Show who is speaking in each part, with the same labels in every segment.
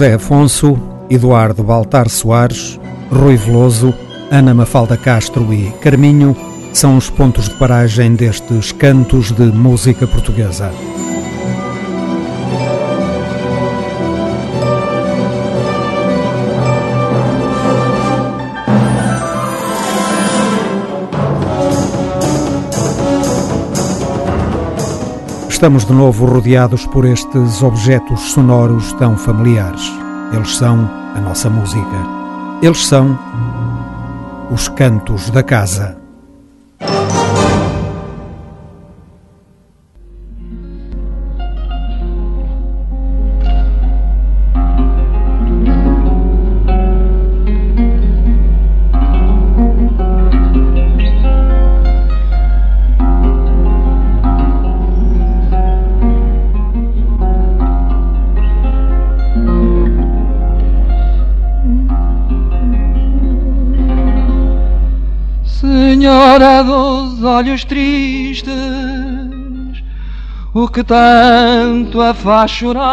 Speaker 1: José Afonso, Eduardo Baltar Soares, Rui Veloso, Ana Mafalda Castro e Carminho são os pontos de paragem destes cantos de música portuguesa. Estamos de novo rodeados por estes objetos sonoros tão familiares. Eles são a nossa música. Eles são os cantos da casa.
Speaker 2: Senhora dos olhos tristes, o que tanto a faz chorar?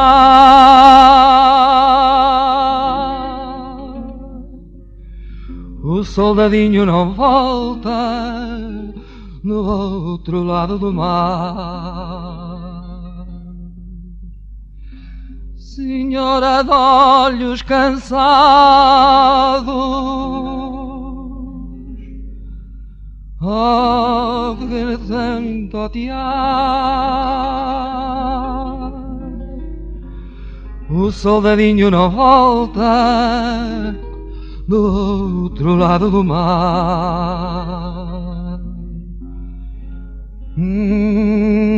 Speaker 2: O soldadinho não volta no outro lado do mar. Senhora de olhos cansados Que tanto te O soldadinho não volta do outro lado do mar. Hum,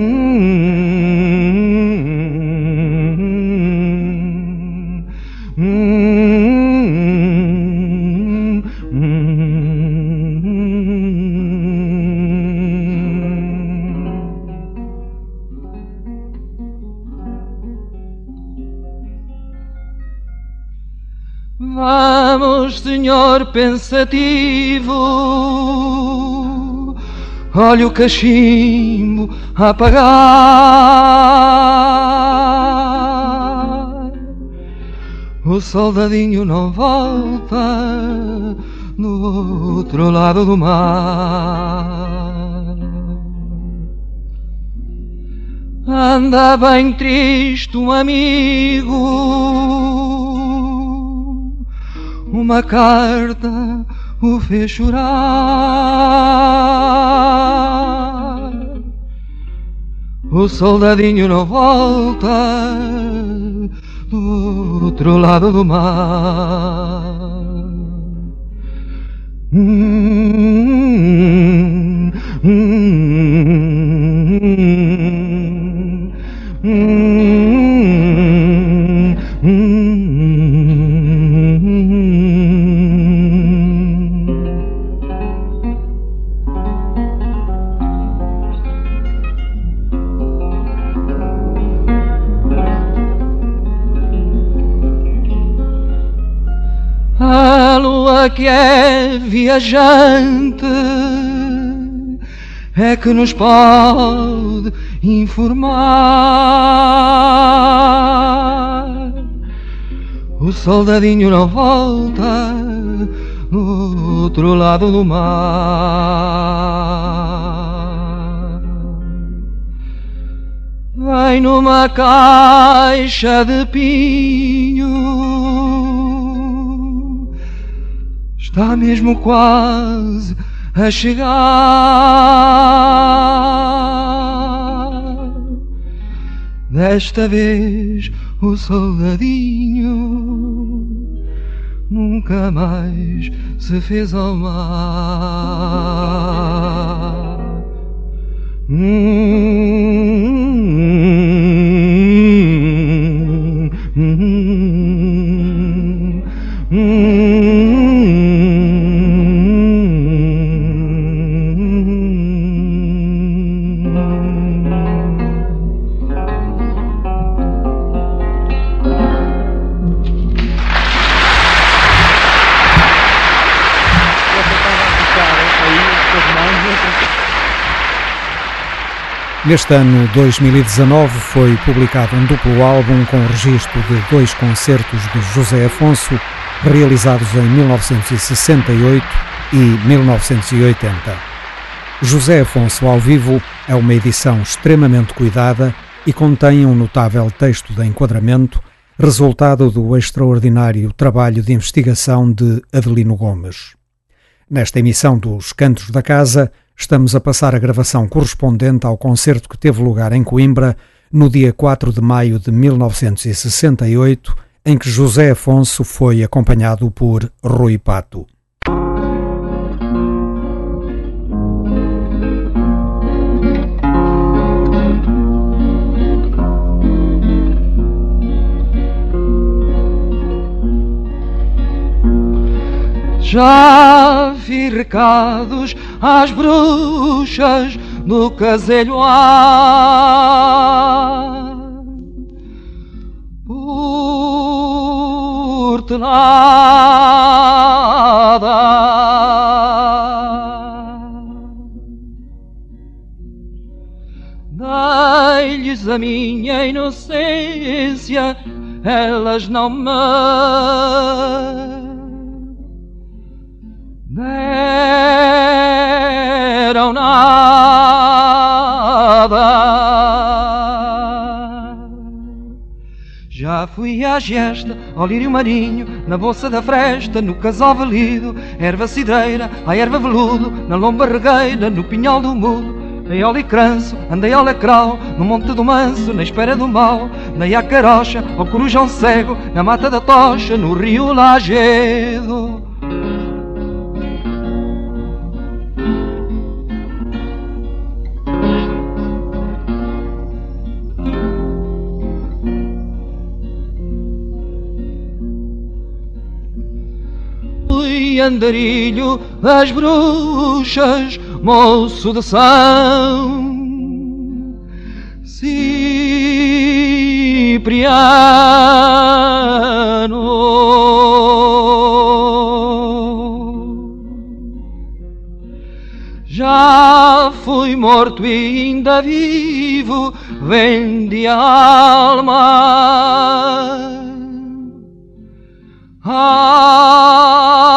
Speaker 2: Vamos, senhor pensativo, olha o cachimbo apagar. O soldadinho não volta no outro lado do mar. Anda bem triste um amigo uma carta o fez chorar. O soldadinho não volta do outro lado do mar. Hum, hum, hum, que é viajante é que nos pode informar. O soldadinho não volta no outro lado do mar. Vai numa caixa de pinho está mesmo quase a chegar. Desta vez o soldadinho nunca mais se fez ao mar. Hum,
Speaker 1: Neste ano 2019 foi publicado um duplo álbum com registro de dois concertos de José Afonso, realizados em 1968 e 1980. José Afonso ao vivo é uma edição extremamente cuidada e contém um notável texto de enquadramento, resultado do extraordinário trabalho de investigação de Adelino Gomes. Nesta emissão dos Cantos da Casa, estamos a passar a gravação correspondente ao concerto que teve lugar em Coimbra no dia 4 de maio de 1968, em que José Afonso foi acompanhado por Rui Pato.
Speaker 2: Já vi recados às bruxas no caselho ar Portelada Dei-lhes a minha inocência Elas não me deram nada. Já fui à gesta, ao lírio marinho, na bolsa da fresta, no casal valido, erva cidreira, a erva veludo, na lomba regueira, no pinhal do mudo. Dei ao licranço, andei ao lacral, no monte do manso, na espera do mal. Dei à carocha, ao corujão cego, na mata da tocha, no rio Lagedo. Andarilho das bruxas, moço de São Cipriano. Já fui morto e ainda vivo, vendi a alma ao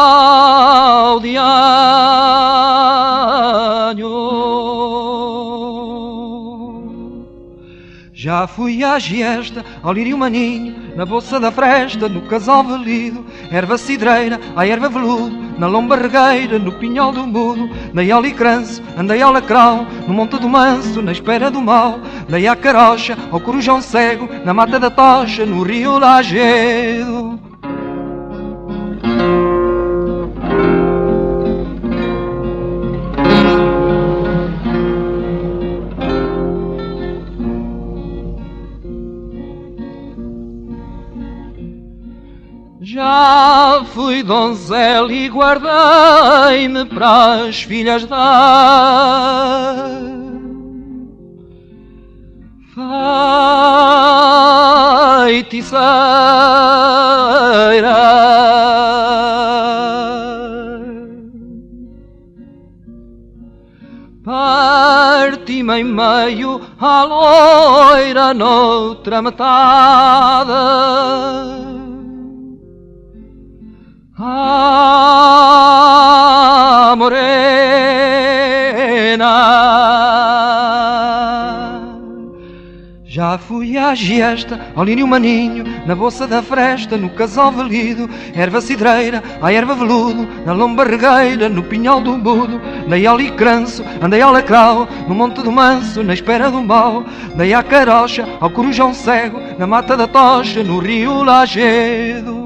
Speaker 2: Já fui à giesta, ao lírio maninho, na bolsa da fresta, no casal velido, erva cidreira, a erva veludo, na lomba regueira, no pinhal do mudo, dei ao licranço, andei ao lacral, no monte do manso, na espera do mal, dei à carocha, ao corujão cego, na mata da tocha, no rio Lagedo. Fui donzela e guardei-me para as filhas da feiticeira. Parti-me em meio à loira noutra metade. Ah, morena. Já fui à giesta, ao lírio maninho Na bolsa da fresta, no casal valido Erva cidreira, a erva veludo Na lomba regueira, no pinhal do mudo Dei ao licranço, andei ao lacral No monte do manso, na espera do mal Dei à carocha, ao corujão cego Na mata da tocha, no rio Lagedo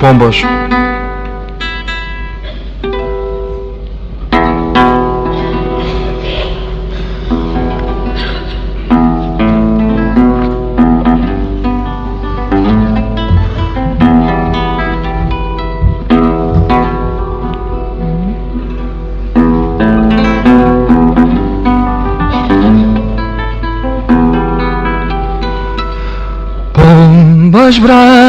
Speaker 2: pombas. Pombas brancas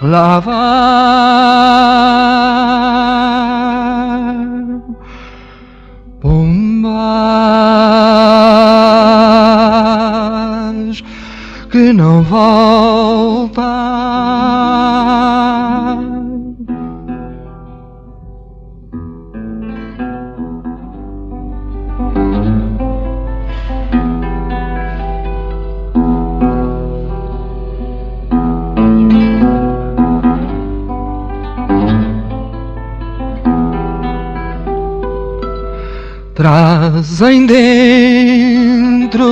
Speaker 2: vai. Pombas que não voltam. Trazem dentro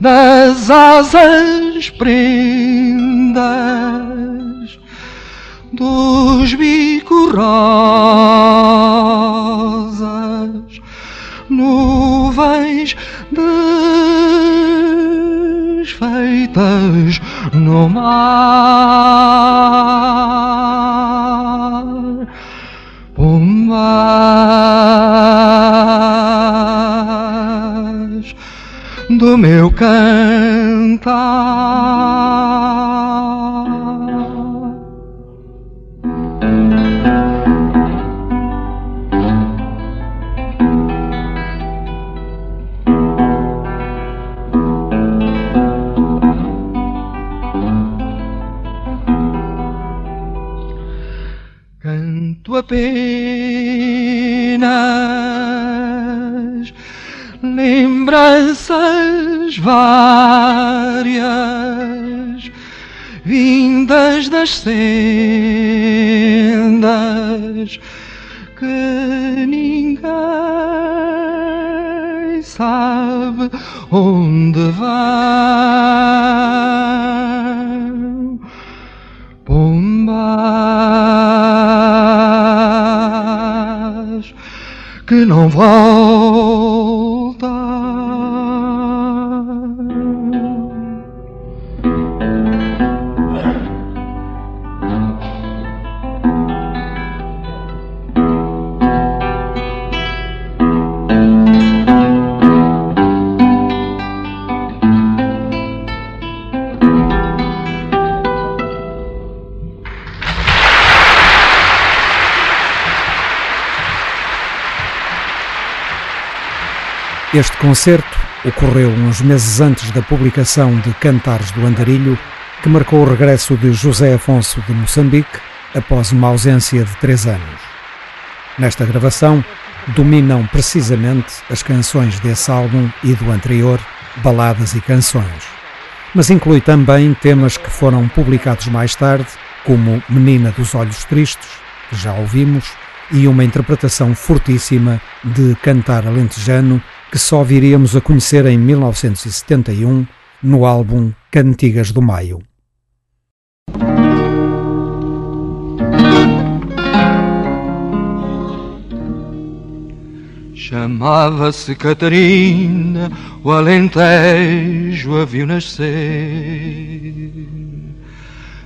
Speaker 2: das asas prendas dos bicos rosas, nuvens desfeitas no mar. Do meu cantar. Canto apenas lembranças várias vindas das sendas que ninguém sabe onde vão. Pombas que não voltam.
Speaker 1: Este concerto ocorreu uns meses antes da publicação de Cantares do Andarilho, que marcou o regresso de José Afonso de Moçambique após uma ausência de três anos. Nesta gravação, dominam precisamente as canções desse álbum e do anterior, baladas e canções. Mas inclui também temas que foram publicados mais tarde, como Menina dos Olhos Tristes, que já ouvimos, e uma interpretação fortíssima de Cantar Alentejano, que só viríamos a conhecer em 1971 no álbum Cantigas do Maio.
Speaker 2: Chamava-se Catarina, o Alentejo a viu nascer.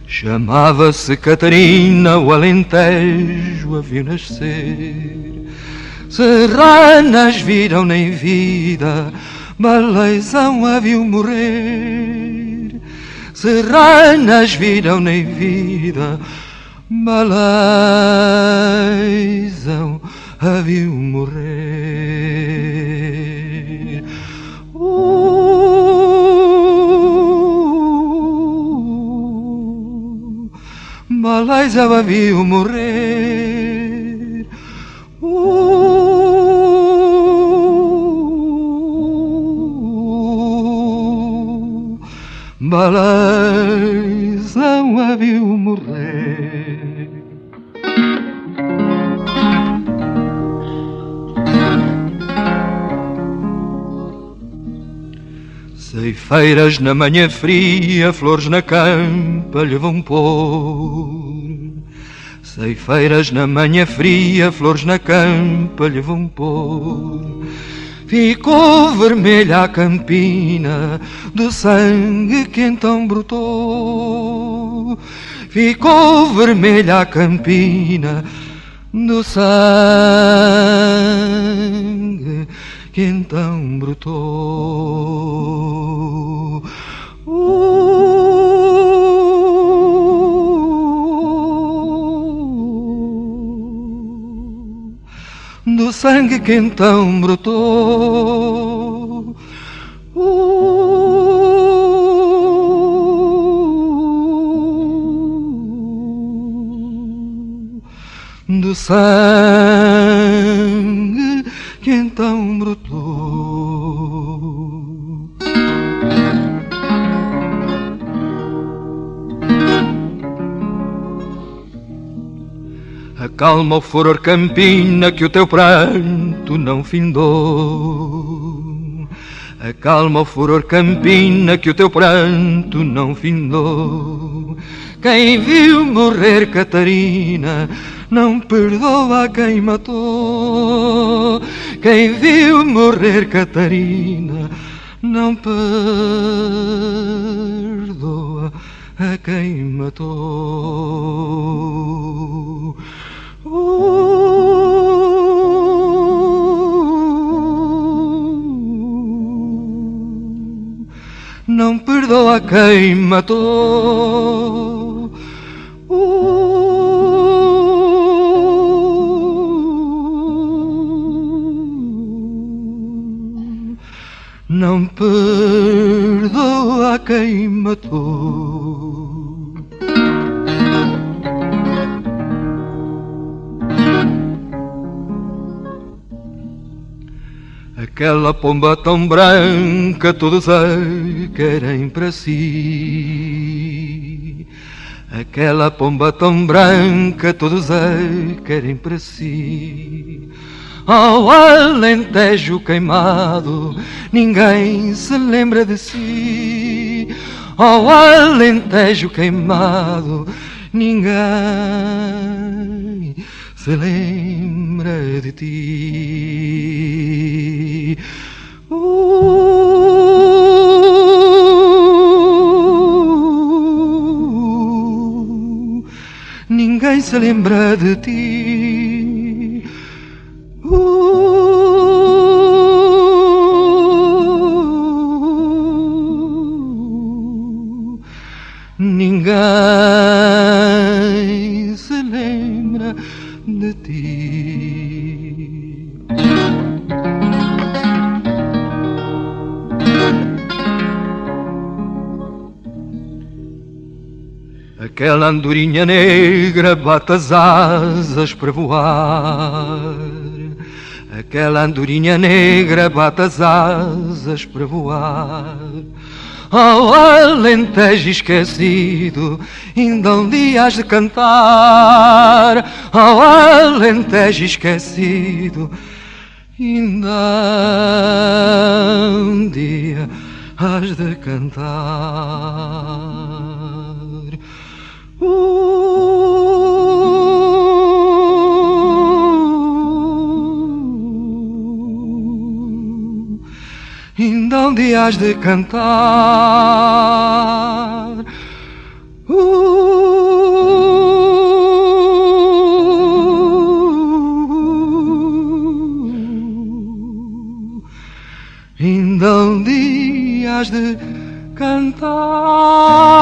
Speaker 2: Chamava-se Catarina, o Alentejo a viu nascer. Serranas viram nem vida, Baleizão a viu morrer. Serranas viram nem vida, Baleizão a viu morrer. Uh, Baleizão viu morrer. Valezão a viu morrer. Ceifeiras na manhã fria, flores na campa lhe vão pôr. Ceifeiras na manhã fria, flores na campa lhe vão pôr. Ficou vermelha a campina do sangue que então brotou. Ficou vermelha a campina do sangue que então brotou. Do sangue que então brotou. do sangue que então brotou. Acalma o furor campina que o teu pranto não findou. Acalma o furor campina que o teu pranto não findou. Quem viu morrer Catarina não perdoa quem matou. Quem viu morrer Catarina não perdoa a quem matou. Não perdoa quem matou. Não perdoa quem matou. Aquela pomba tão branca todos a querem para si. Aquela pomba tão branca todos a querem para si. Ao alentejo queimado, ninguém se lembra de si. Ao alentejo queimado, ninguém se lembra de ti. Uh, ninguém se lembra de ti. Uh, ninguém de ti. Aquela andorinha negra bate as asas para voar. Aquela andorinha negra bate as asas para voar. Ao alentejo esquecido, ainda um dia has de cantar. Ao alentejo esquecido, ainda um dia has de cantar. Uh, ainda dia has de cantar. Uh, ainda dia has de cantar.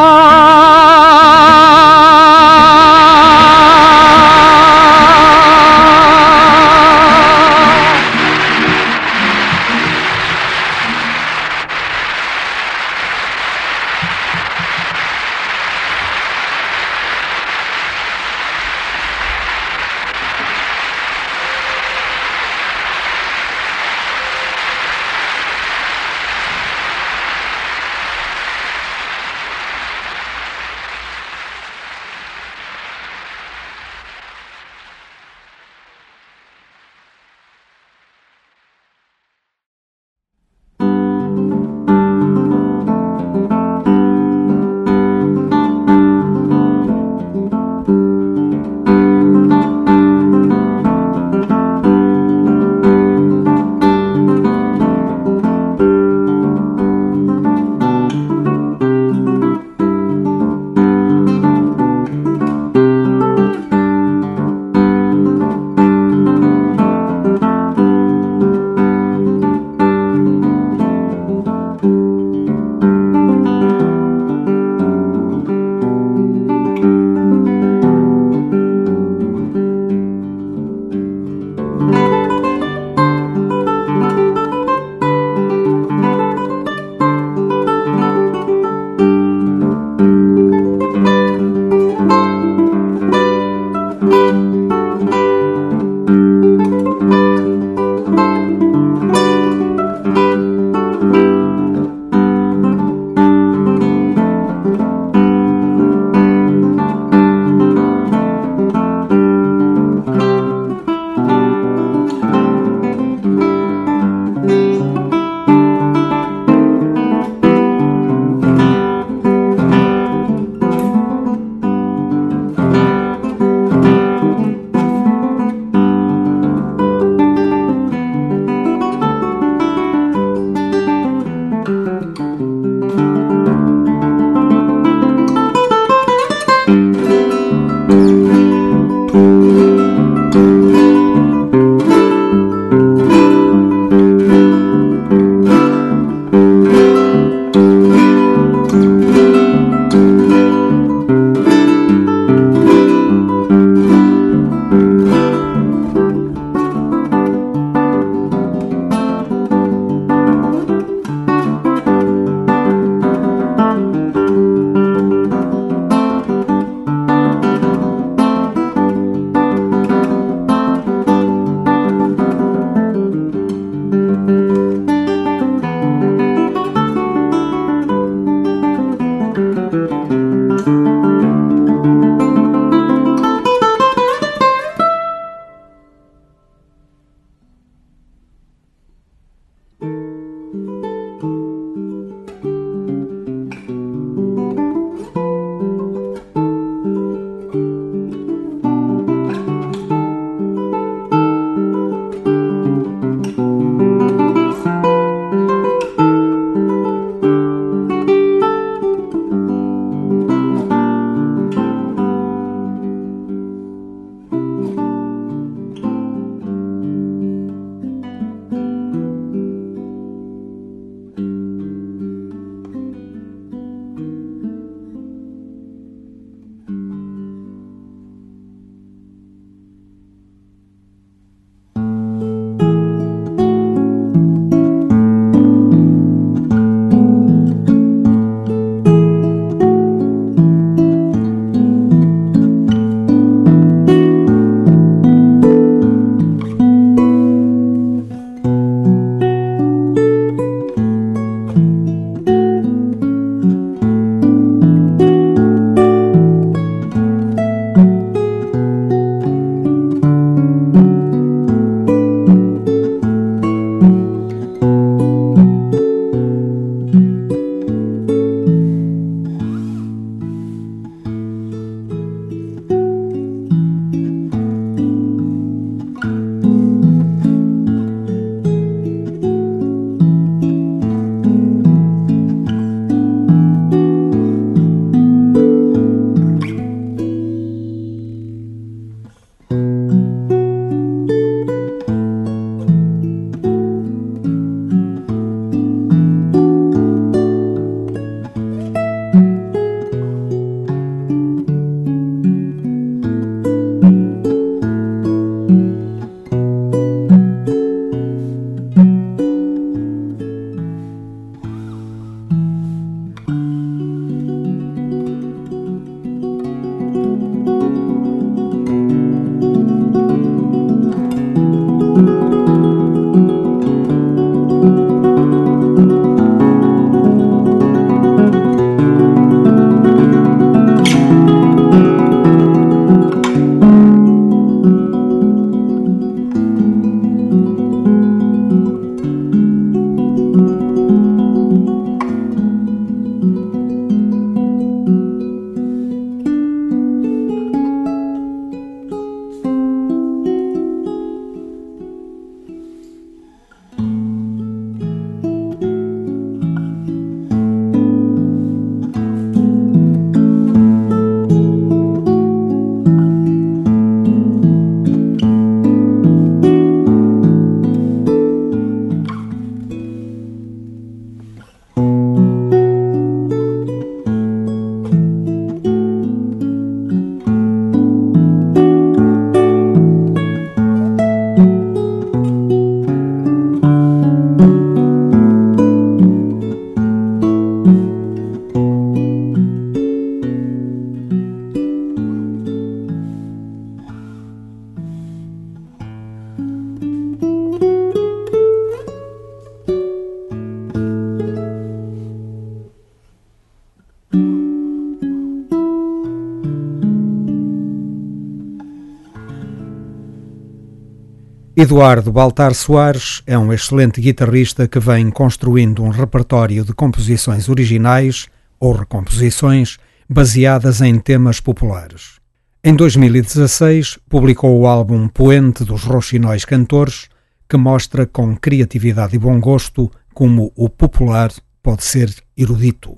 Speaker 1: Eduardo Baltar Soares é um excelente guitarrista que vem construindo um repertório de composições originais ou recomposições baseadas em temas populares. Em 2016, publicou o álbum Poente dos Roxinóis Cantores, que mostra com criatividade e bom gosto como o popular pode ser erudito.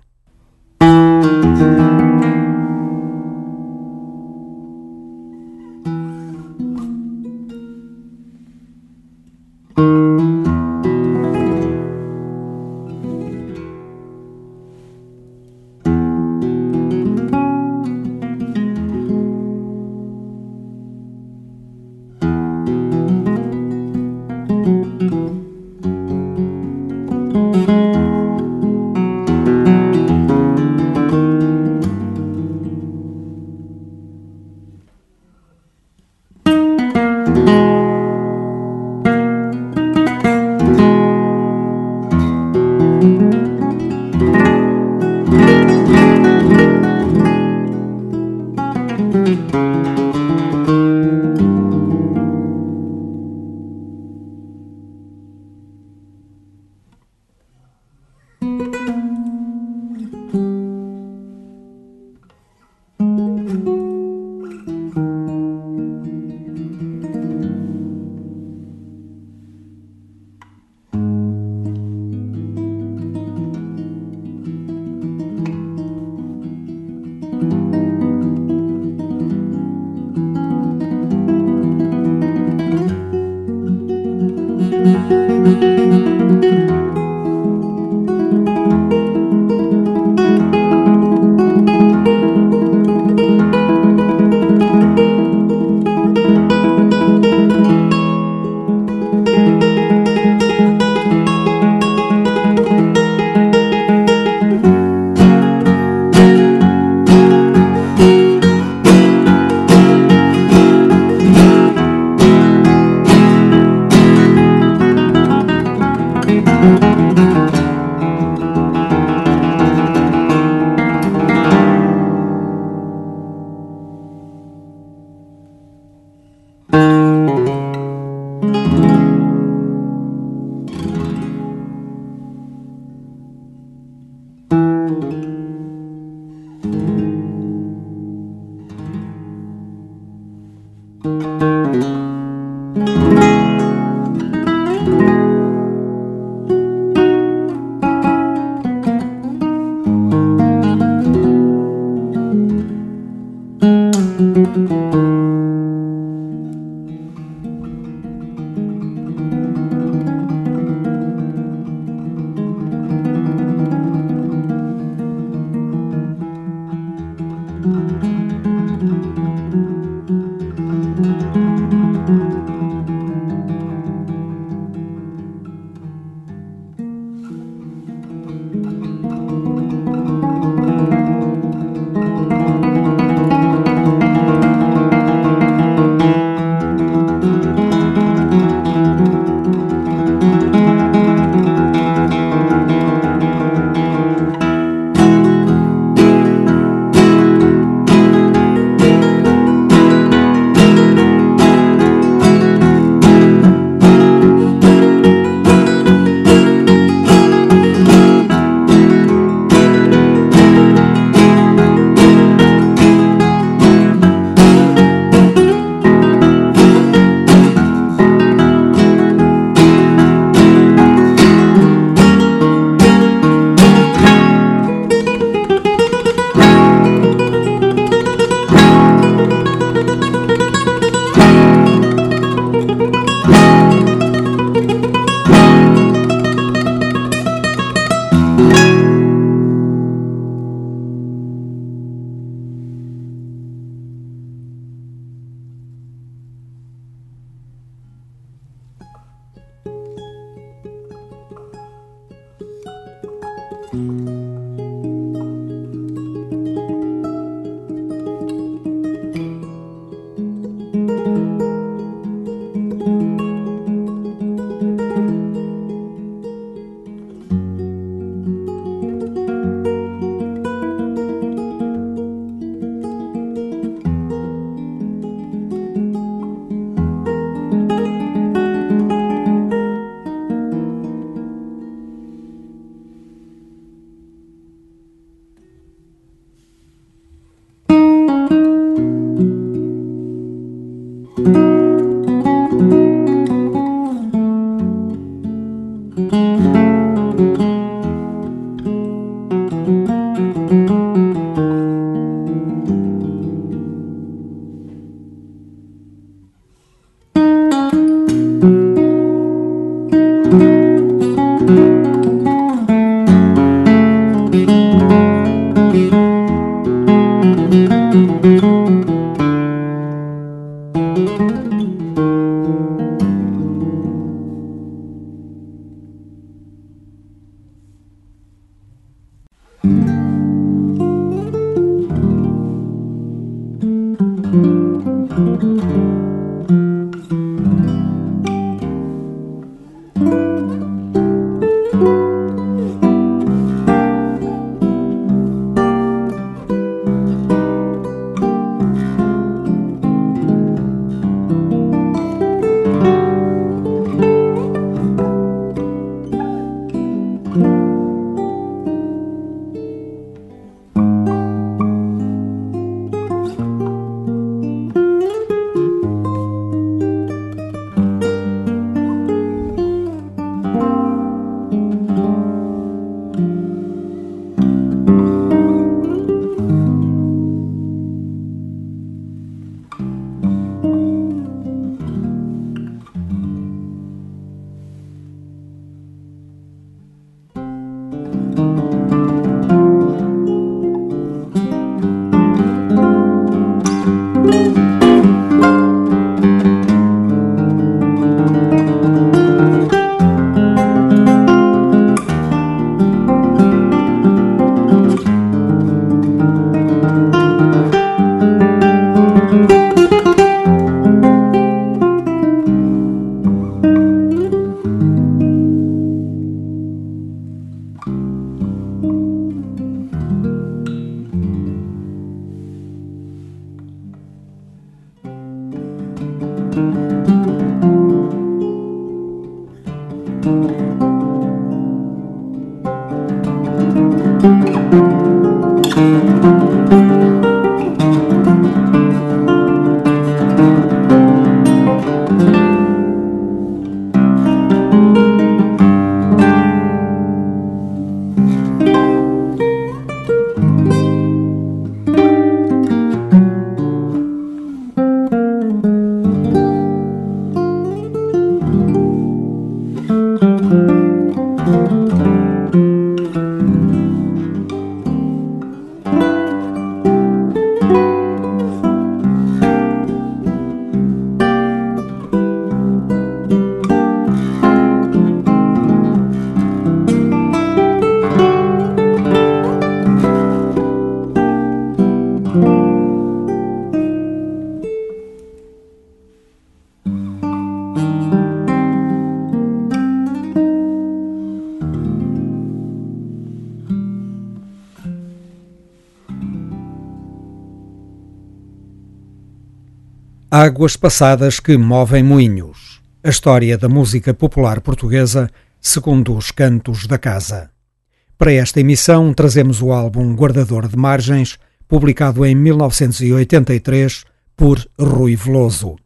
Speaker 1: Águas passadas que movem moinhos. A história da música popular portuguesa segundo os cantos da casa. Para esta emissão trazemos o álbum Guardador de Margens, publicado em 1983 por Rui Veloso.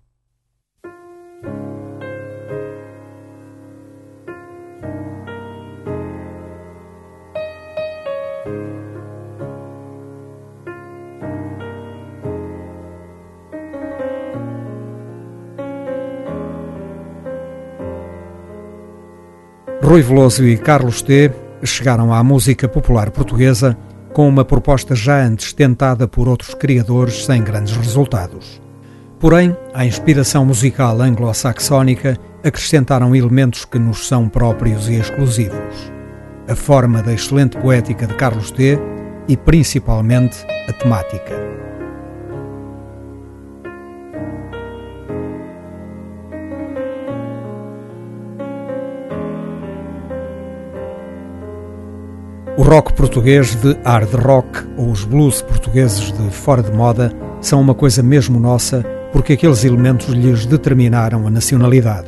Speaker 1: Rui Veloso e Carlos T. chegaram à música popular portuguesa com uma proposta já antes tentada por outros criadores sem grandes resultados. Porém, à inspiração musical anglo-saxónica acrescentaram elementos que nos são próprios e exclusivos. A forma da excelente poética de Carlos T. e principalmente a temática. O rock português de hard rock ou os blues portugueses de fora de moda são uma coisa mesmo nossa porque aqueles elementos lhes determinaram a nacionalidade.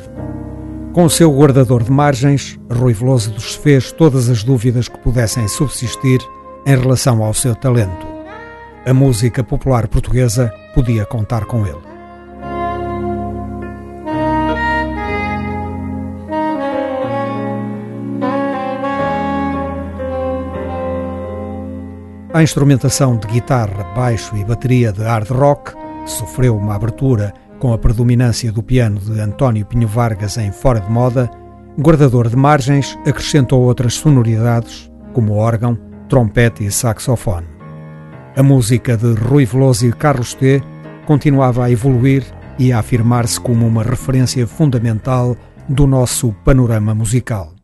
Speaker 1: Com o seu guardador de margens, Rui Veloso desfez todas as dúvidas que pudessem subsistir em relação ao seu talento. A música popular portuguesa podia contar com ele. A instrumentação de guitarra, baixo e bateria de hard rock sofreu uma abertura com a predominância do piano de António Pinho Vargas em Fora de Moda, guardador de margens acrescentou outras sonoridades, como órgão, trompete e saxofone. A música de Rui Veloso e Carlos T continuava a evoluir e a afirmar-se como uma referência fundamental do nosso panorama musical.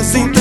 Speaker 3: assim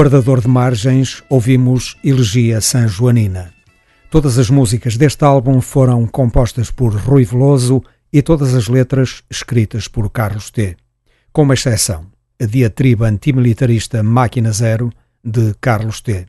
Speaker 3: Guardador de Margens, ouvimos Elegia San Joanina. Todas as músicas deste álbum foram compostas por Rui Veloso e todas as letras escritas por Carlos T. Com uma exceção, a diatriba antimilitarista Máquina Zero, de Carlos T.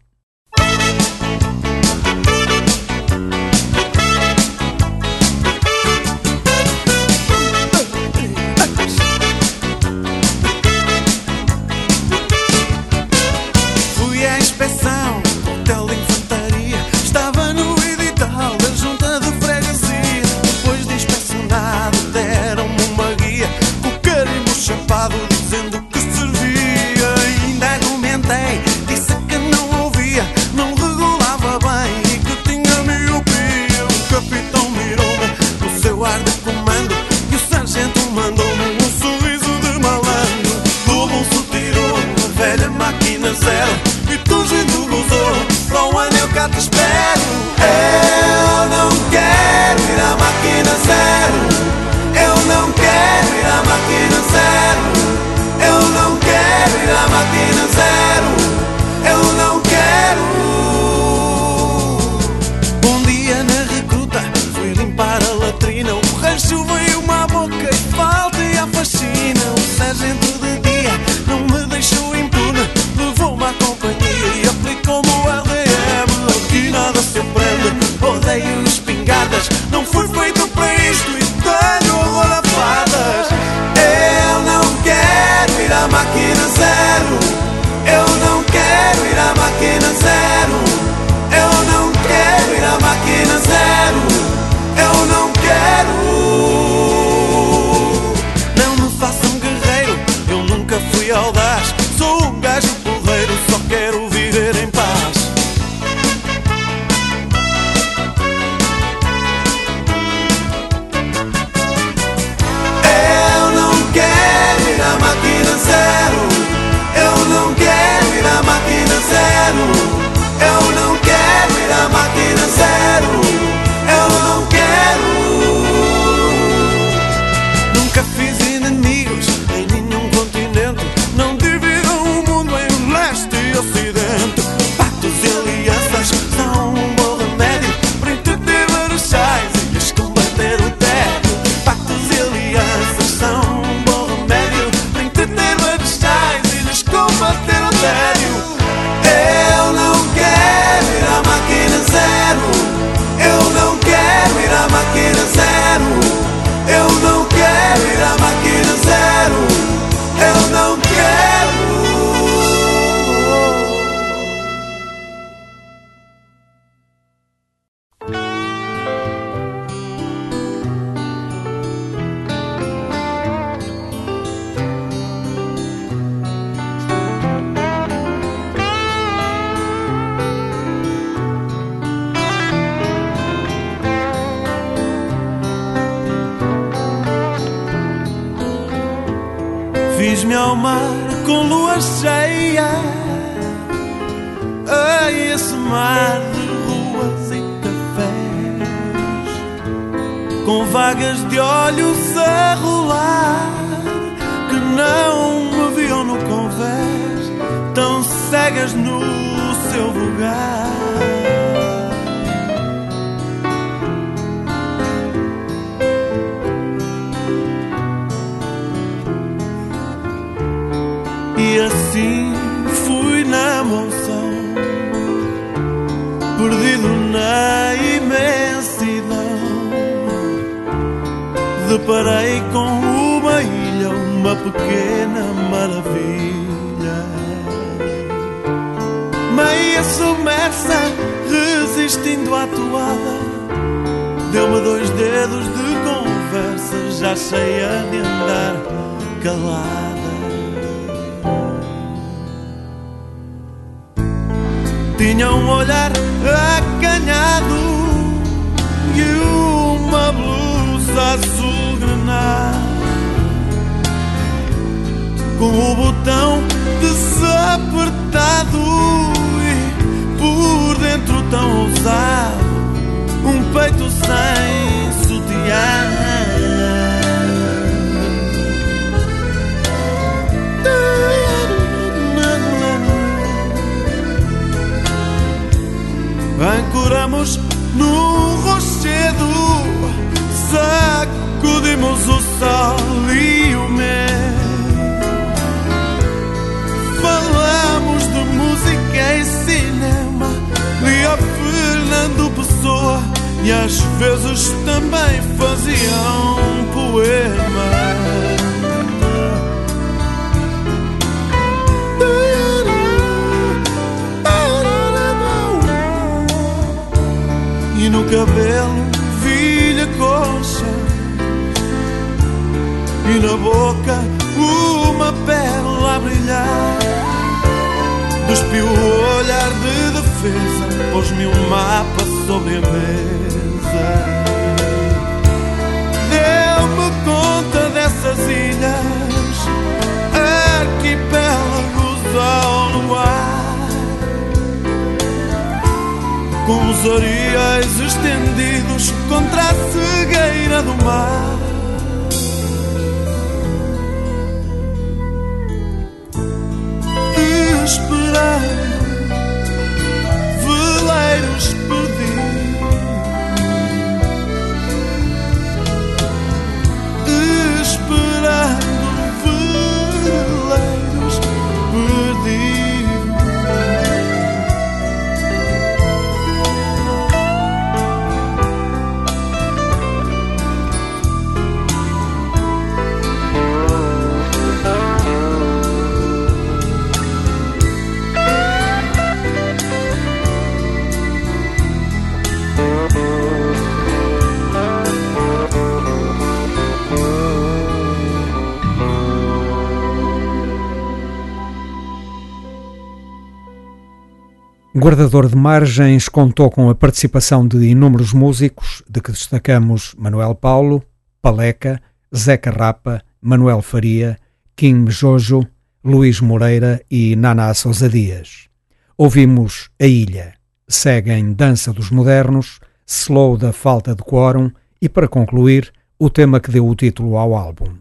Speaker 3: lua cheia. Ai, esse mar de ruas e cafés, com vagas de olhos a rolar, que não me viam no convés, tão cegas no seu lugar. Deparei com uma ilha, uma pequena maravilha. Meia submersa, resistindo à toada, deu-me dois dedos de conversa, já cheia de andar calada. Tinha um olhar acanhado e uma blusa azul com o botão desapertado e por dentro tão ousado um peito sem sutiã. Ancoramos no rochedo, sacudimos o sol e o mel. Falamos de música e cinema, lia Fernando Pessoa e às vezes também faziam um poema. e no cabelo na boca uma pérola a brilhar. Despiu o olhar de defesa, pôs-me um mapa sobre a mesa. Deu-me conta dessas ilhas, arquipélagos ao luar com os areiais estendidos contra a cegueira do mar.
Speaker 1: Guardador de Margens contou com a participação de inúmeros músicos, de que destacamos Manuel Paulo, Paleca, Zeca Rapa, Manuel Faria, Kim Jojo, Luís Moreira e Naná Sousa Dias. Ouvimos A Ilha, seguem Dança dos Modernos, Slow da Falta de Quórum e, para concluir, o tema que deu o título ao álbum.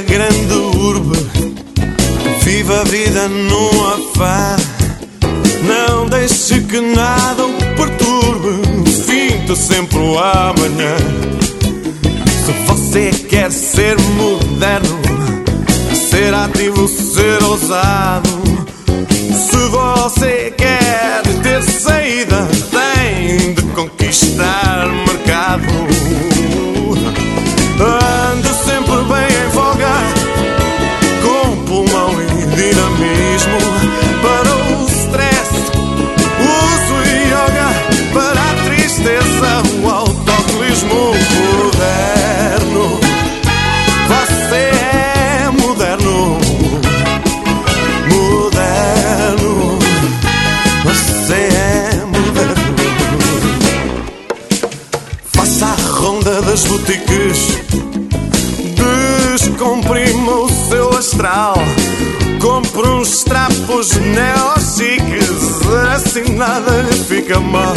Speaker 3: Grande urbe. Viva a vida num afã. Não deixe que nada o perturbe. Finta sempre o amanhã. Se você quer ser moderno Ser ativo, ser ousado. Se você quer ter saída Tem de conquistar mercado astral. Compro uns trapos né, neocicas, assim nada lhe fica mal.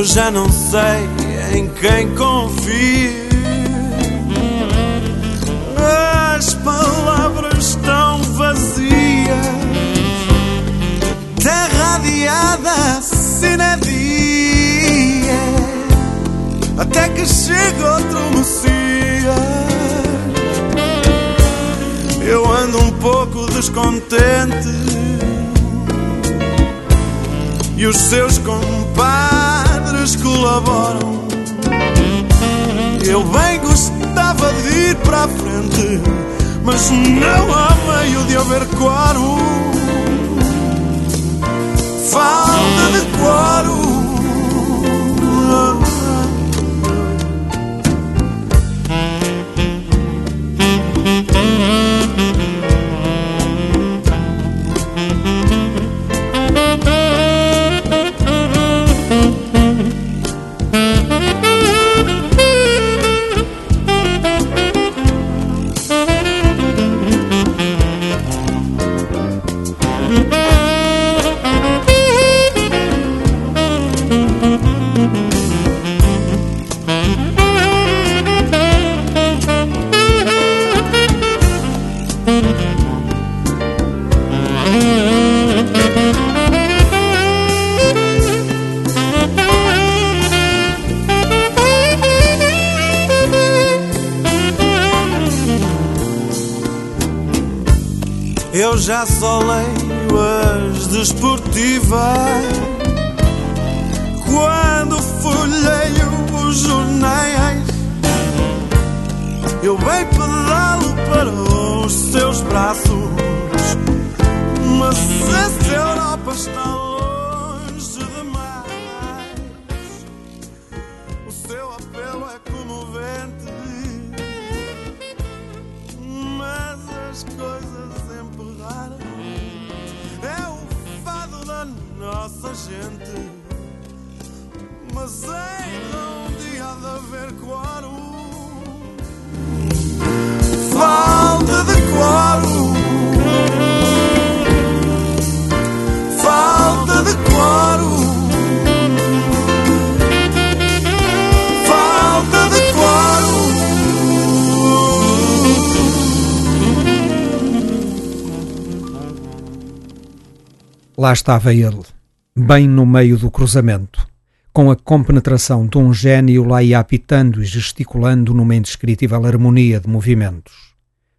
Speaker 3: Eu já não sei em quem confio. As palavras estão vazias, terra adiada, cena dia, até que chega outro Messias. Eu ando um pouco descontente e os seus compadres colaboram. Eu bem gostava de ir para a frente, mas não há meio de haver quórum. Falta de quórum. já só leio as desportivas.
Speaker 1: Lá estava ele, bem no meio do cruzamento, com a compenetração de um gênio lá ia apitando e gesticulando numa indescritível harmonia de movimentos.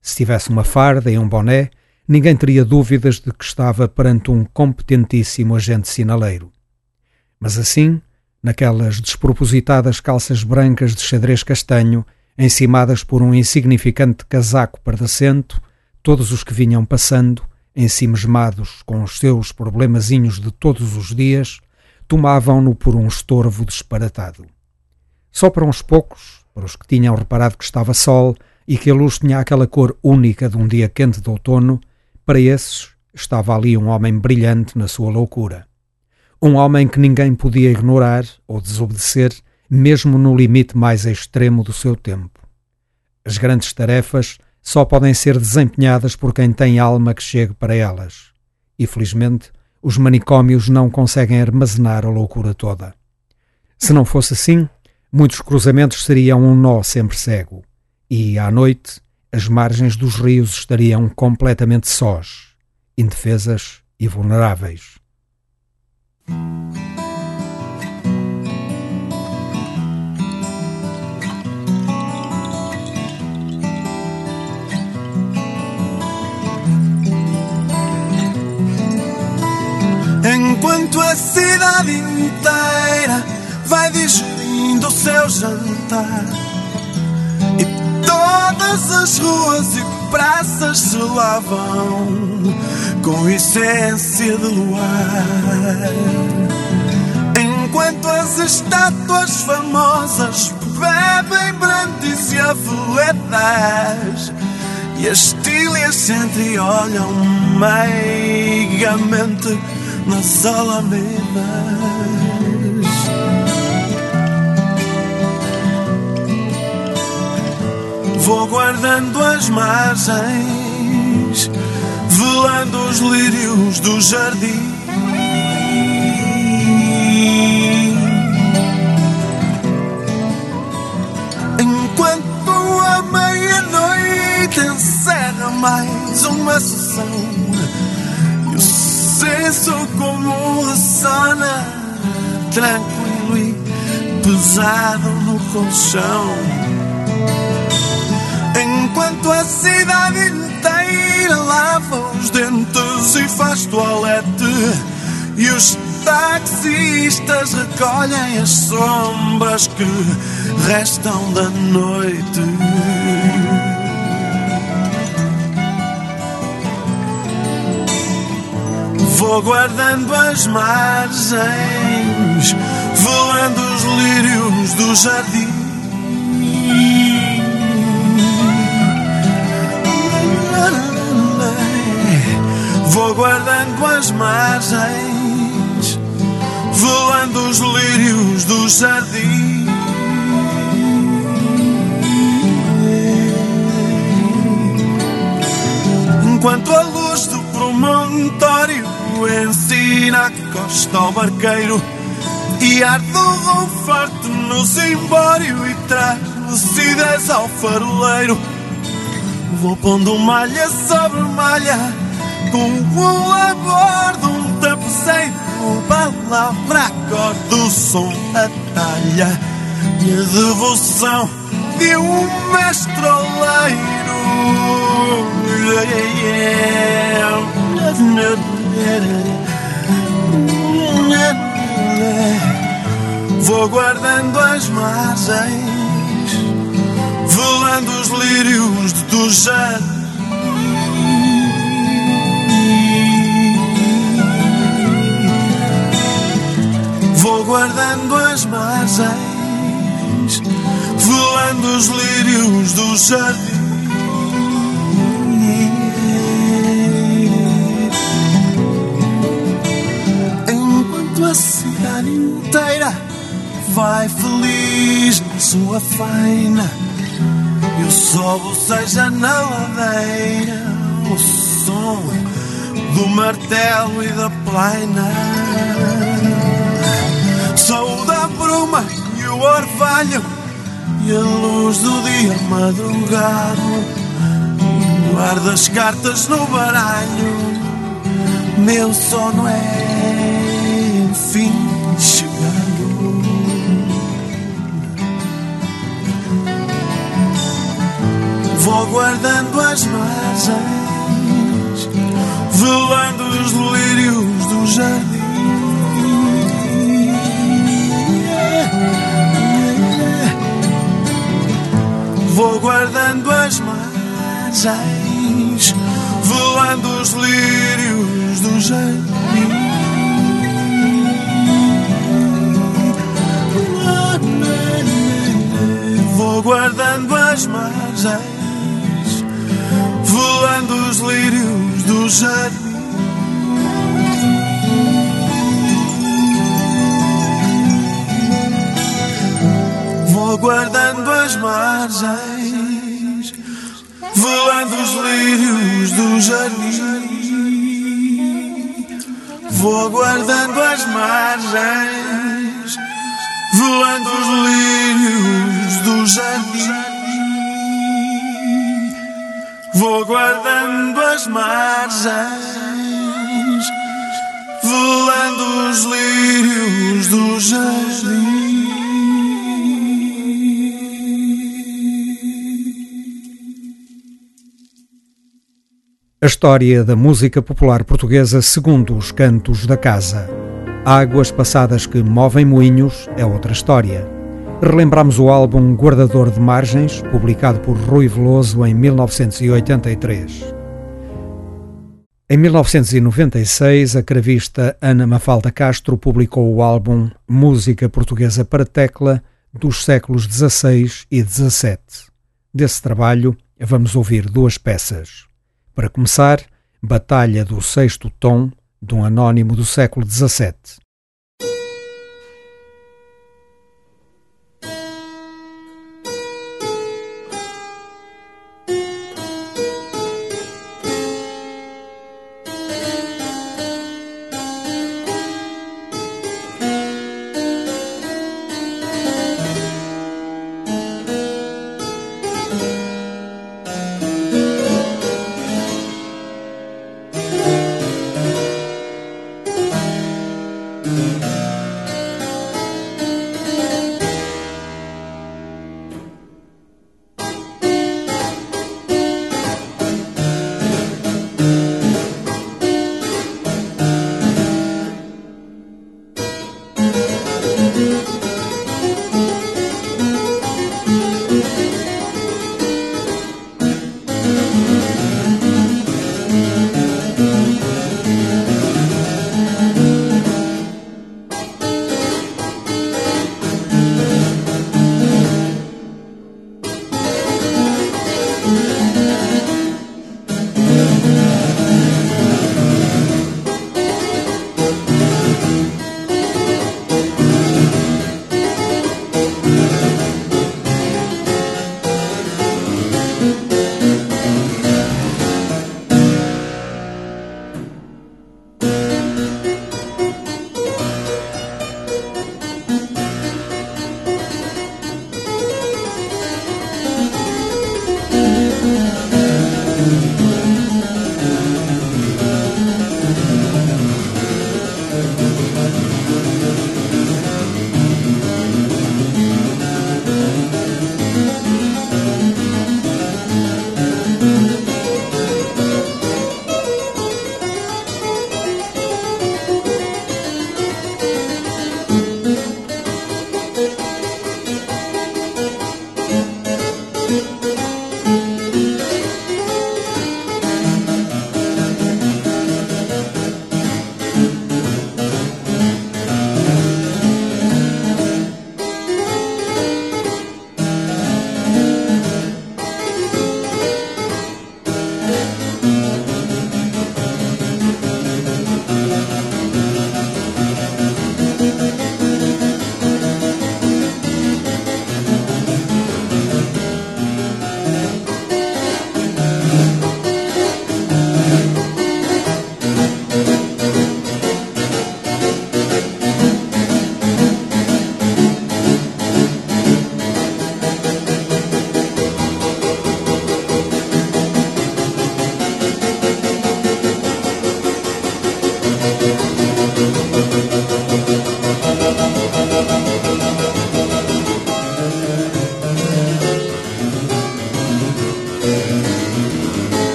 Speaker 1: Se tivesse uma farda e um boné, ninguém teria dúvidas de que estava perante um competentíssimo agente sinaleiro. Mas assim, naquelas despropositadas calças brancas de xadrez castanho, encimadas por um insignificante casaco pardacento, todos os que vinham passando, ensimismados com os seus problemazinhos de todos os dias, tomavam-no por um estorvo disparatado. Só para uns poucos, para os que tinham reparado que estava sol e que a luz tinha aquela cor única de um dia quente de outono, para esses estava ali um homem brilhante na sua loucura. Um homem que ninguém podia ignorar ou desobedecer, mesmo no limite mais extremo do seu tempo. As grandes tarefas só podem ser desempenhadas por quem tem alma que chegue para elas. E felizmente, os manicômios não conseguem armazenar a loucura toda. Se não fosse assim, muitos cruzamentos seriam um nó sempre cego, e à noite as margens dos rios estariam completamente sós, indefesas e vulneráveis.
Speaker 3: Enquanto a cidade inteira vai digerindo o seu jantar e todas as ruas e praças se lavam com essência de luar. Enquanto as estátuas famosas bebem brandes e afoletas e as tílias se entreolham meigamente nas alamedas. Vou guardando as margens, velando os lírios do jardim. Enquanto a meia-noite encerra mais uma sessão senso comum ressona tranquilo e pesado no colchão. Enquanto a cidade inteira lava os dentes e faz toalete e os taxistas recolhem as sombras que restam da noite. Vou guardando as margens, voando os lírios do jardim. Vou guardando as margens, voando os lírios do jardim. Enquanto a luz do promontório ensina a costa ao barqueiro e arde o forte no cimbório e traz lucidez ao faroleiro. Vou pondo malha sobre malha com o labor de um tapeceiro. Palavra, acorde, o som, a talha e a devoção de um mestroleiro. Vou guardando as margens, velando os lírios do jardim. Vou guardando as margens, velando os lírios do jardim. A cidade inteira. Vai feliz na sua faina, e o sol seja na ladeira, o som do martelo e da plaina. Sou da bruma e o orvalho. E a luz do dia madrugado. Guarda as cartas no baralho, meu sono é enfim chegando. Vou guardando as margens, velando os lírios do jardim. Vou guardando as margens, velando os lírios do jardim. Guardando as margens, velando os lírios do jardim. Vou guardando as margens, velando os lírios do jardim. Vou guardando as margens, velando os lírios do jardim. Vou guardando as margens, velando os lírios do jardim.
Speaker 1: A história da música popular portuguesa segundo os cantos da casa. Águas passadas que movem moinhos é outra história. Relembramos o álbum Guardador de Margens, publicado por Rui Veloso em 1983. Em 1996, a cravista Ana Mafalda Castro publicou o álbum Música Portuguesa para Tecla dos séculos XVI e XVII. Desse trabalho, vamos ouvir duas peças. Para começar, Batalha do Sexto Tom, de um anónimo do século XVII.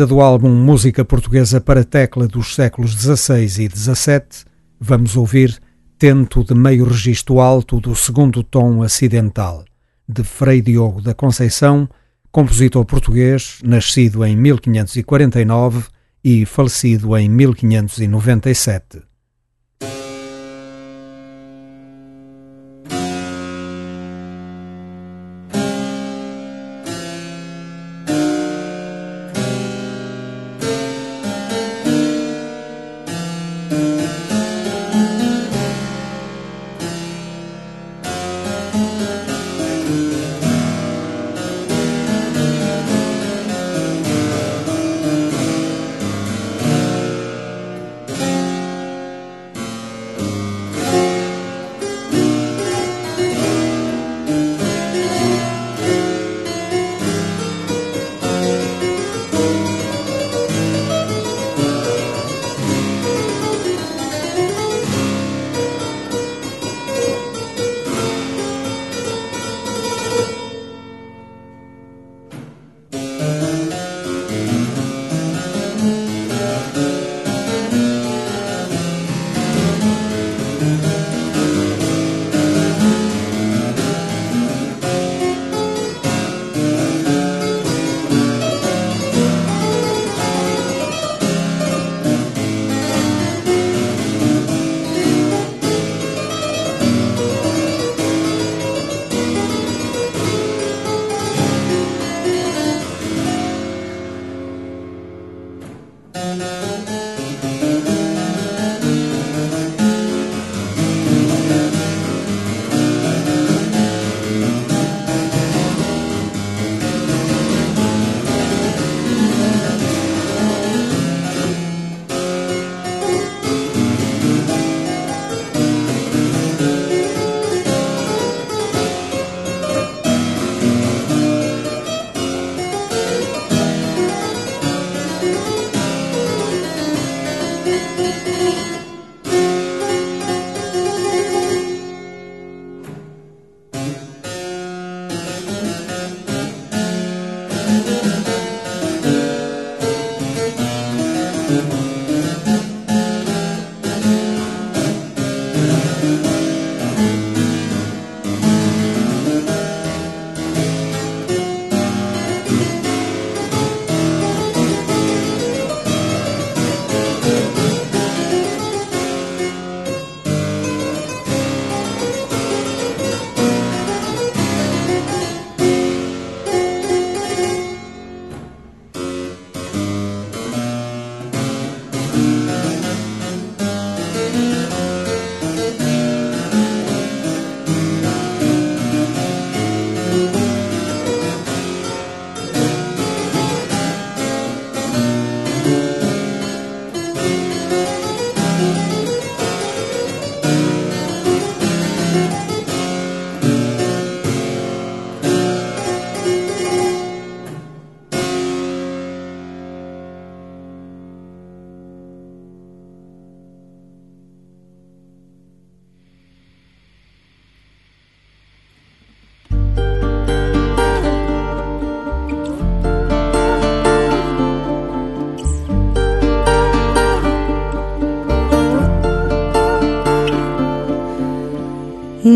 Speaker 1: Ainda do álbum Música Portuguesa para Tecla dos séculos XVI e XVII, vamos ouvir Tento de Meio Registro Alto do Segundo Tom Acidental, de Frei Diogo da Conceição, compositor português, nascido em 1549 e falecido em 1597.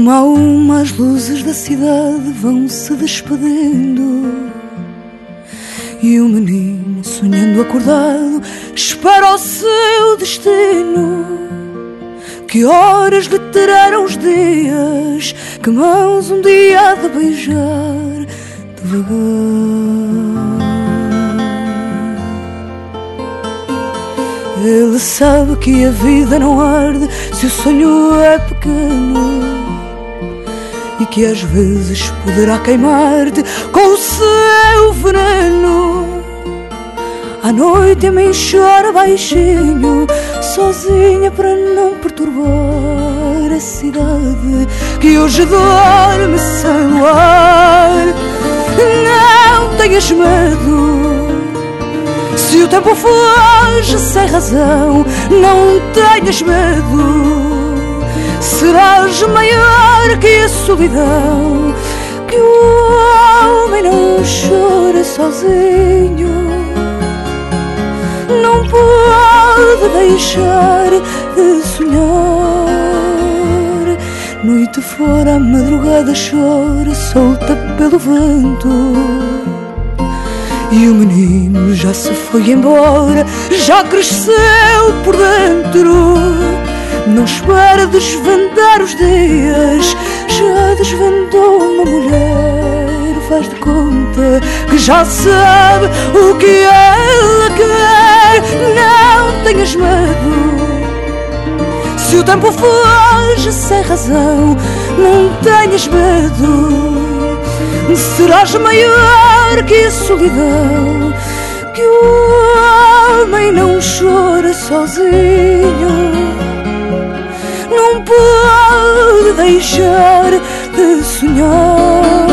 Speaker 4: Uma a uma as luzes da cidade vão se despedindo. E o menino, sonhando acordado, espera o seu destino. Que horas lhe terão os dias, que mãos um dia há de beijar devagar? Ele sabe que a vida não arde se o sonho é pequeno que às vezes poderá queimar-te com o seu veneno. À noite a mim chora baixinho, sozinha para não perturbar a cidade que hoje dorme sem ar. Não tenhas medo. Se o tempo foge sem razão, não tenhas medo serás maior que a solidão. Que o homem não chora sozinho. não pode deixar de sonhar. Noite fora, a madrugada chora, solta pelo vento. E o menino já se foi embora, já cresceu por dentro. Não espera desvendar os dias, já desvendou uma mulher. Faz de conta que já sabe o que ela quer. Não tenhas medo. Se o tempo foge sem razão, não tenhas medo. Serás maior que a solidão, que o homem não chora sozinho não pode deixar de sonhar.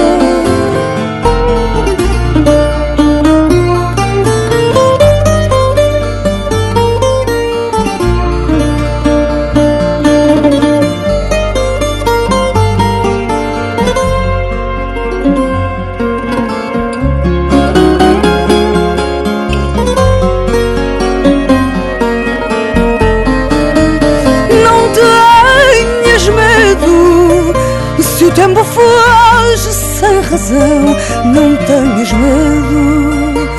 Speaker 4: Foge sem razão, não tenhas medo.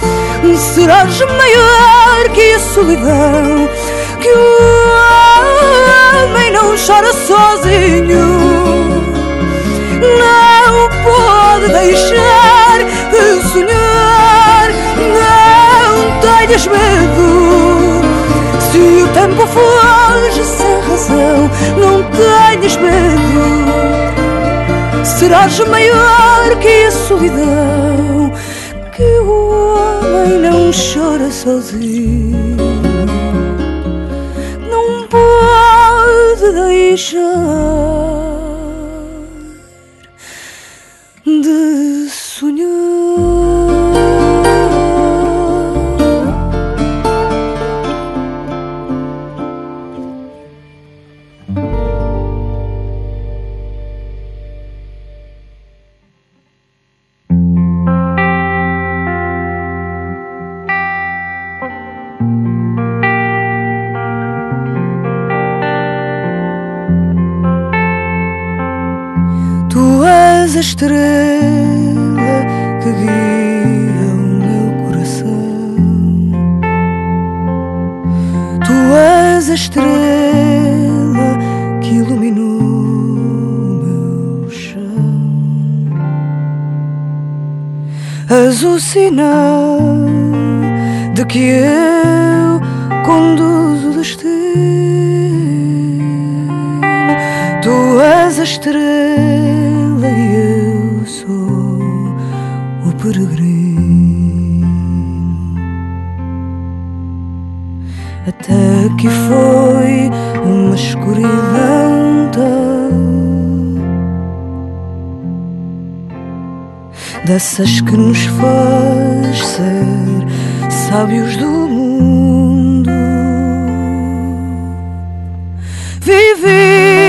Speaker 4: Serás maior que a solidão, que o homem não chora sozinho. Não pode deixar de sonhar, não tenhas medo. Se o tempo foge sem razão, não tenhas medo serás maior que a solidão, que o homem não chora sozinho, não pode deixar estrela que guia o meu coração. Tu és a estrela que iluminou meu chão. És o sinal de que eu conduzo que foi uma escuridão dessas que nos faz ser sábios do mundo. Vivi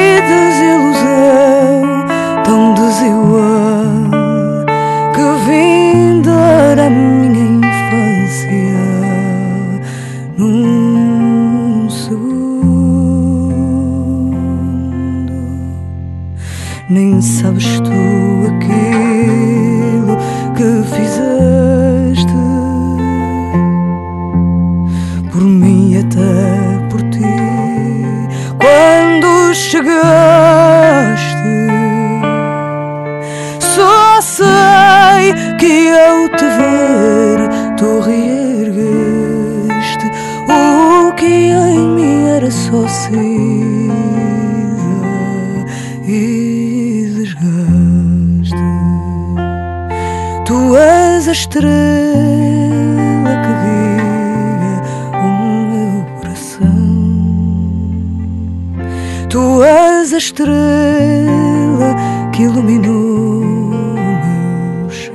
Speaker 4: estrela que guia o meu coração. Tu és a estrela que iluminou o meu chão.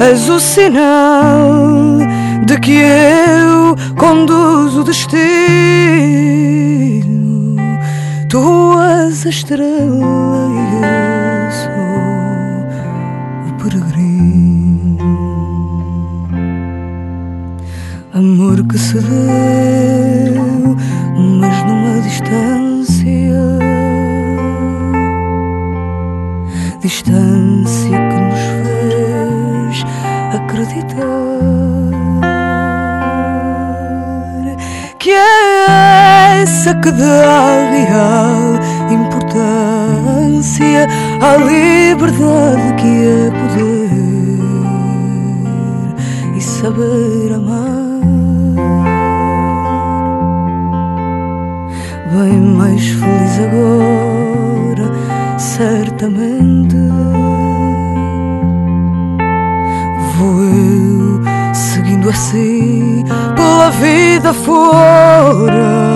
Speaker 4: És o sinal de que eu conduzo o destino. Tu és a estrela e eu cedeu, mas numa distância, distância que nos fez acreditar que é essa que dá real importância à liberdade que é poder e saber amar. Bem mais feliz agora, certamente. Vou eu seguindo assim pela vida fora.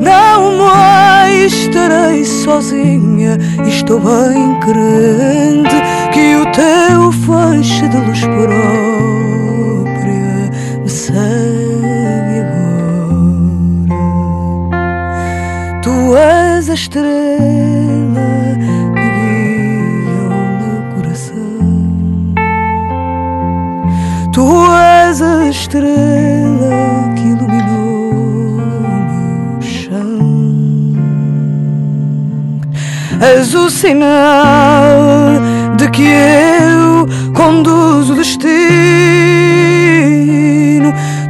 Speaker 4: Não mais estarei sozinha estou bem crente que o teu feixe de luz própria estrela guia o meu coração. Tu és a estrela que iluminou meu chão. És o sinal de que eu conduzo o destino.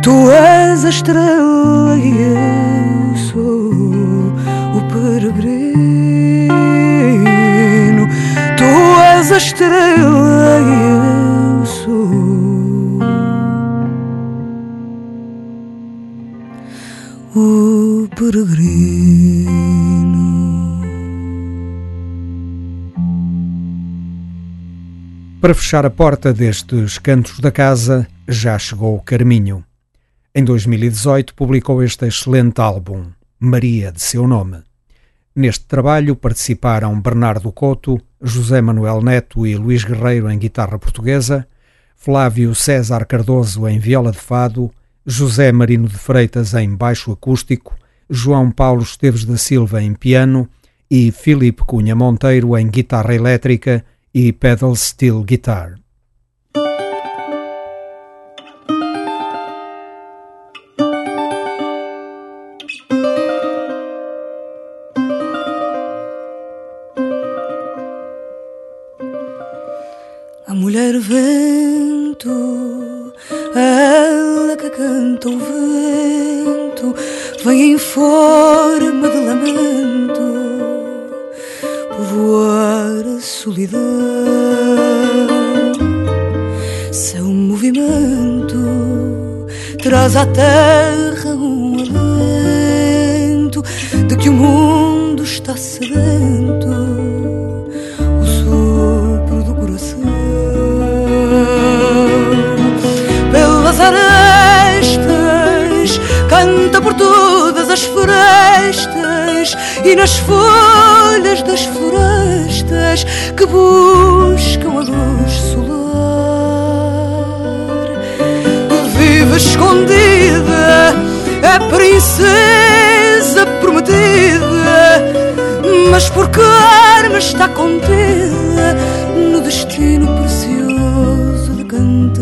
Speaker 4: Tu és a estrela e eu estrela eu sou o peregrino.
Speaker 1: Para fechar a porta destes cantos da casa, já chegou o Carminho. Em 2018 publicou este excelente álbum, Maria de seu nome. Neste trabalho participaram Bernardo Couto, José Manuel Neto e Luís Guerreiro em guitarra portuguesa, Flávio César Cardoso em viola de fado, José Marino de Freitas em baixo acústico, João Paulo Esteves da Silva em piano e Filipe Cunha Monteiro em guitarra elétrica e pedal steel guitar.
Speaker 4: Vento, ela que canta o vento, vem em forma de lamento povoar a solidão. Seu movimento traz à terra e nas folhas das florestas que buscam a luz solar. Vive escondida a princesa prometida, mas por carne está contida no destino precioso de cantar.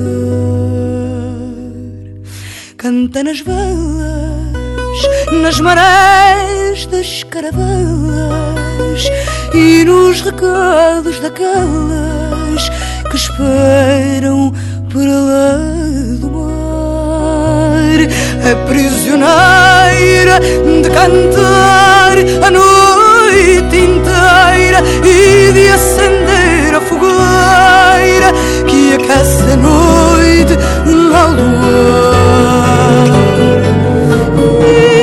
Speaker 4: Canta nas velas, nas marés das caravelas e nos recados daquelas que esperam para lá do mar. A prisioneira de cantar a noite inteira e de acender a fogueira que aquece a noite na lua. E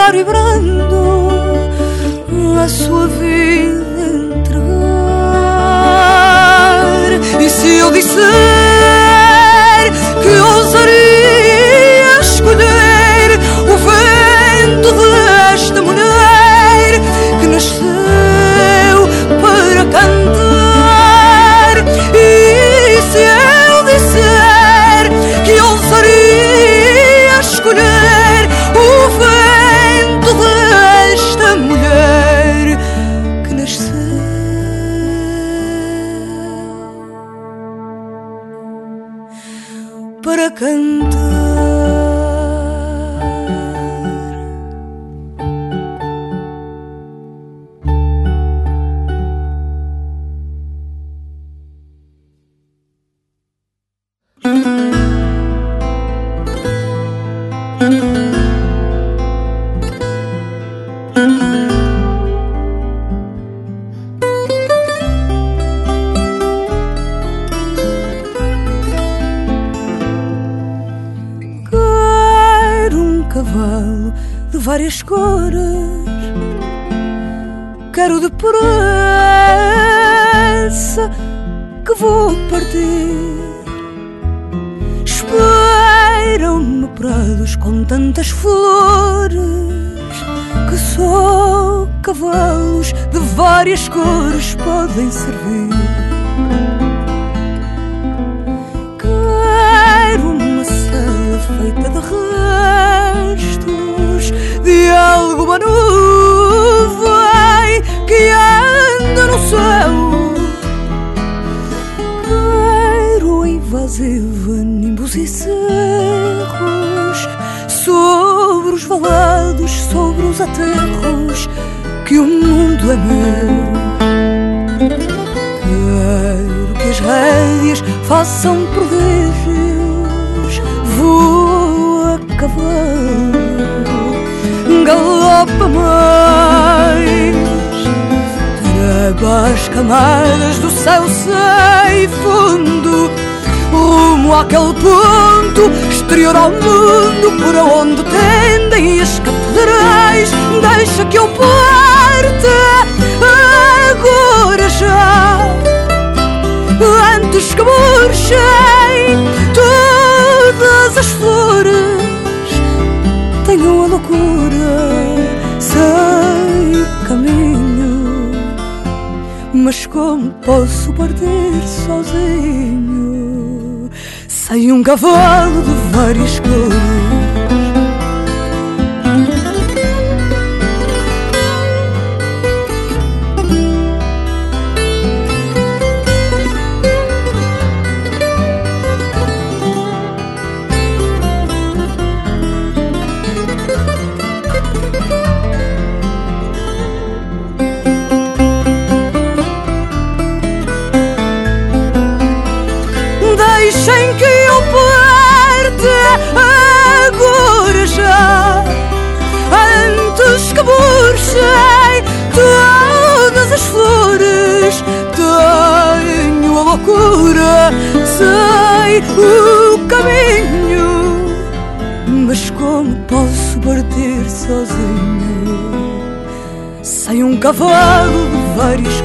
Speaker 4: claro e brando a sua vida entrar. E se eu disser que ousaria podem servir. aquele ponto exterior ao mundo por onde tendem as catedrais. Deixa que eu parte agora já, antes que murchem todas as flores. Tenham a loucura sem caminho, mas como posso partir sozinho? Tinha um cavalo de várias cavalo de vários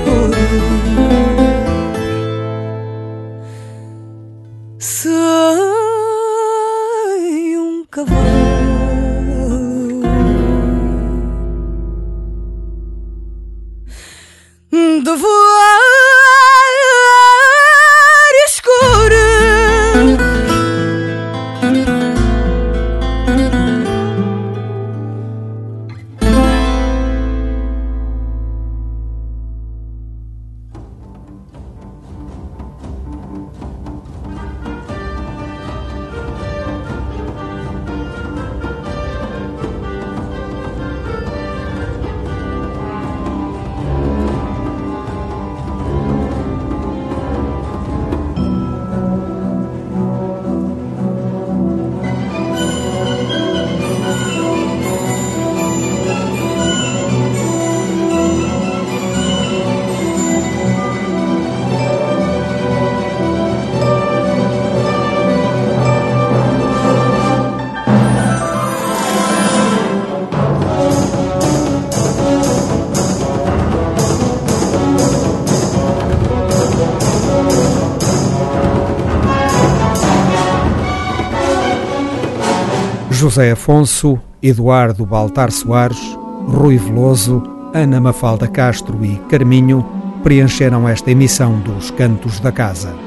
Speaker 1: José Afonso, Eduardo Baltar Soares, Rui Veloso, Ana Mafalda Castro e Carminho preencheram esta emissão dos Cantos da Casa.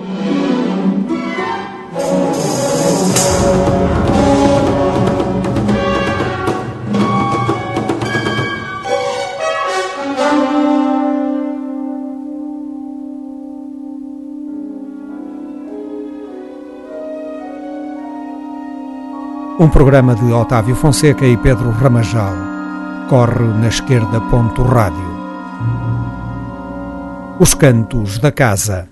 Speaker 1: Um programa de Otávio Fonseca e Pedro Ramajal. Corre na esquerda ponto rádio. Os Cantos da Casa.